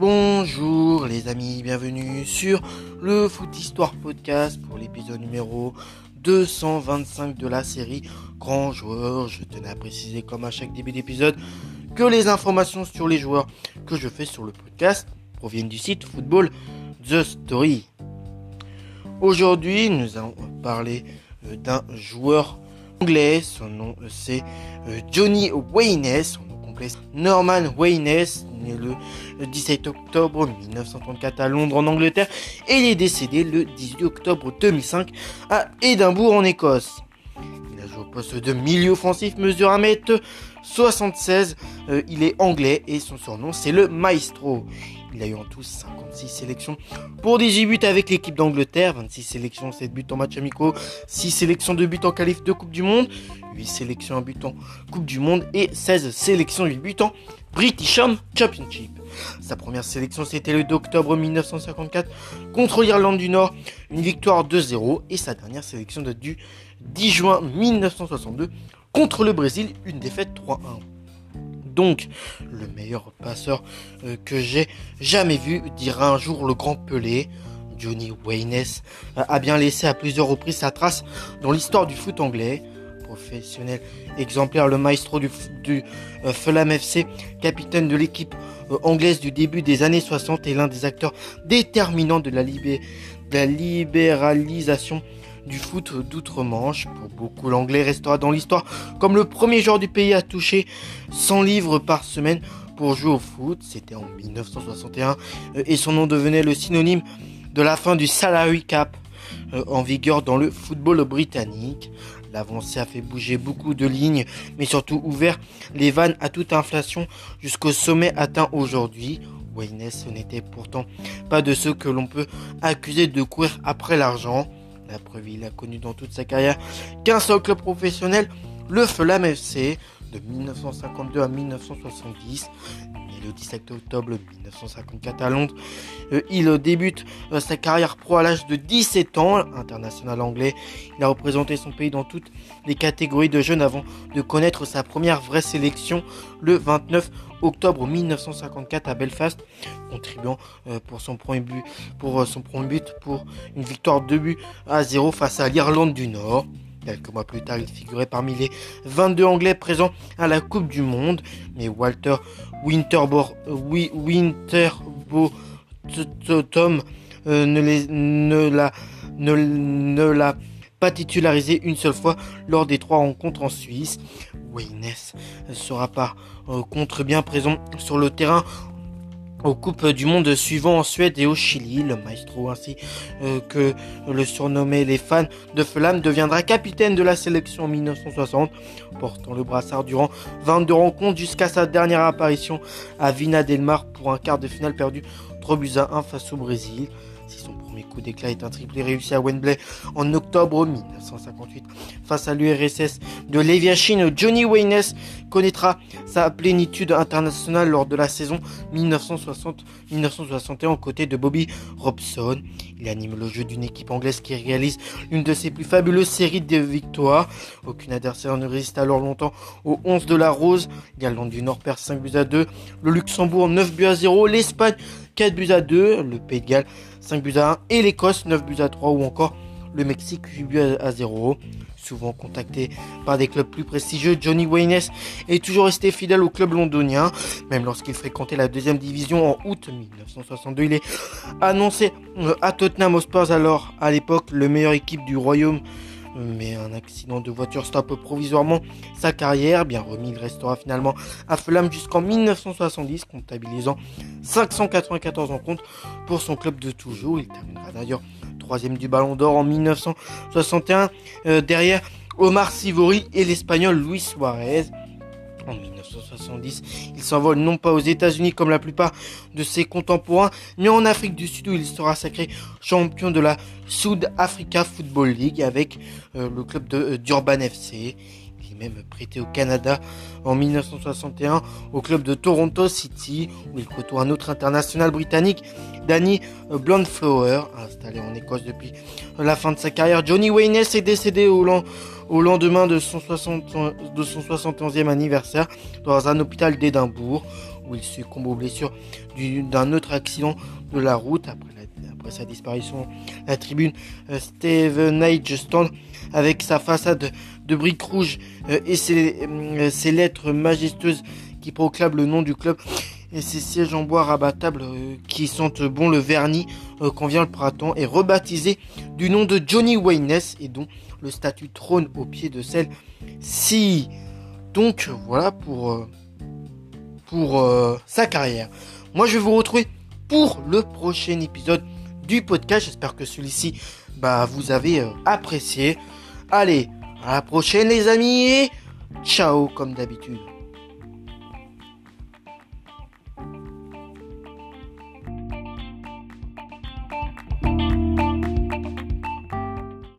Bonjour les amis, bienvenue sur le Foot Histoire Podcast pour l'épisode numéro 225 de la série Grand Joueur. Je tenais à préciser comme à chaque début d'épisode que les informations sur les joueurs que je fais sur le podcast proviennent du site Football The Story. Aujourd'hui, nous allons parler euh, d'un joueur anglais. Son nom euh, c'est euh, Johnny Waynes. Norman Waynes, né le 17 octobre 1934 à Londres en Angleterre et il est décédé le 18 octobre 2005 à Édimbourg en Écosse. Il a joué au poste de milieu offensif, mesure 1m76. il est anglais et son surnom c'est le Maestro. Il a eu en tout 56 sélections pour 18 buts avec l'équipe d'Angleterre, 26 sélections, 7 buts en match amicaux, 6 sélections de buts en qualif de Coupe du Monde, 8 sélections en but en Coupe du Monde et 16 sélections 8 buts en British Championship. Sa première sélection c'était le 2 octobre 1954 contre l'Irlande du Nord, une victoire 2-0 et sa dernière sélection date du 10 juin 1962 contre le Brésil, une défaite 3-1 donc le meilleur passeur euh, que j'ai jamais vu, dira un jour le grand Pelé. Johnny Waynes a bien laissé à plusieurs reprises sa trace dans l'histoire du foot anglais. Professionnel exemplaire, le maestro du, du euh, Fulham FC, capitaine de l'équipe euh, anglaise du début des années 60 et l'un des acteurs déterminants de la, de la libéralisation du foot d'outre-Manche. Pour beaucoup, l'anglais restera dans l'histoire comme le premier joueur du pays à toucher 100 livres par semaine pour jouer au foot. C'était en 1961 euh, et son nom devenait le synonyme de la fin du salary cap euh, en vigueur dans le football britannique. L'avancée a fait bouger beaucoup de lignes, mais surtout ouvert les vannes à toute inflation jusqu'au sommet atteint aujourd'hui. Wayne n'était pourtant pas de ceux que l'on peut accuser de courir après l'argent. La preuve, il a connu dans toute sa carrière qu'un club professionnel, le Fulham FC, de 1952 à 1970. le 17 octobre 1954 à Londres. Euh, il débute euh, sa carrière pro à l'âge de 17 ans, international anglais. Il a représenté son pays dans toutes les catégories de jeunes avant de connaître sa première vraie sélection le 29 octobre 1954 à Belfast, contribuant euh, pour son premier but pour son premier but pour une victoire de but à 0 face à l'Irlande du Nord. Quelques mois plus tard, il figurait parmi les 22 Anglais présents à la Coupe du Monde, mais Walter Winterbo, Winterbo Tom euh, ne, l'a, ne, l'a pas titularisé une seule fois lors des trois rencontres en Suisse. Waynes sera par euh, contre bien présent sur le terrain aux Coupes du Monde suivant en Suède et au Chili. Le maestro ainsi euh, que le surnommé les fans de Flamme deviendra capitaine de la sélection en 1960, portant le brassard durant 22 rencontres jusqu'à sa dernière apparition à Vina Del Mar pour un quart de finale perdu 3 buts à 1 face au Brésil. Si son premier coup d'éclat est un triplé réussi à Wembley en octobre 1958 face à l'URSS de Leviachine, Johnny Waynes connaîtra sa plénitude internationale lors de la saison 1960-1961 aux côtés de Bobby Robson. Il anime le jeu d'une équipe anglaise qui réalise une de ses plus fabuleuses séries de victoires. Aucun adversaire ne résiste alors longtemps aux 11 de la Rose. L'Irlande du Nord perd 5 buts à 2. Le Luxembourg 9 buts à 0. L'Espagne 4 buts à 2. Le Pays de Galles 5 buts à 1 et l'Écosse 9 buts à 3 ou encore le Mexique 8 buts à 0. Souvent contacté par des clubs plus prestigieux, Johnny Waynes est toujours resté fidèle au club londonien. Même lorsqu'il fréquentait la deuxième division en août 1962, il est annoncé euh, à Tottenham Hotspur alors à l'époque le meilleure équipe du royaume mais un accident de voiture stoppe provisoirement sa carrière. Bien remis, il restera finalement à Fulham jusqu'en 1970, comptabilisant 594 rencontres pour son club de toujours. Il terminera d'ailleurs troisième du Ballon d'Or en 1961, euh, derrière Omar Sivori et l'Espagnol Luis Suarez. En 1970, il s'envole non pas aux États-Unis comme la plupart de ses contemporains, mais en Afrique du Sud où il sera sacré champion de la South Africa Football League avec euh, le club euh, Durban FC. Il est même prêté au Canada en 1961 au club de Toronto City où il côtoie un autre international britannique, Danny euh, Blondflower, installé en Écosse depuis la fin de sa carrière. Johnny Wayne est décédé au, au lendemain de son, 60, de son 71e anniversaire dans un hôpital d'Édimbourg où il succombe aux blessures d'un autre accident de la route après, sa disparition. La tribune euh, Steven Age Stand avec sa façade de briques rouges euh, et ses, ses lettres majestueuses qui proclament le nom du club et ses sièges en bois rabattables euh, qui sentent bon le vernis euh, quand vient le printemps est rebaptisé du nom de Johnny Wayne et dont le statut trône au pied de celle-ci. Donc voilà pour, euh, sa carrière. Moi je vais vous retrouver pour le prochain épisode du podcast. J'espère que celui-ci bah, vous avez apprécié. Allez, à la prochaine les amis et ciao comme d'habitude.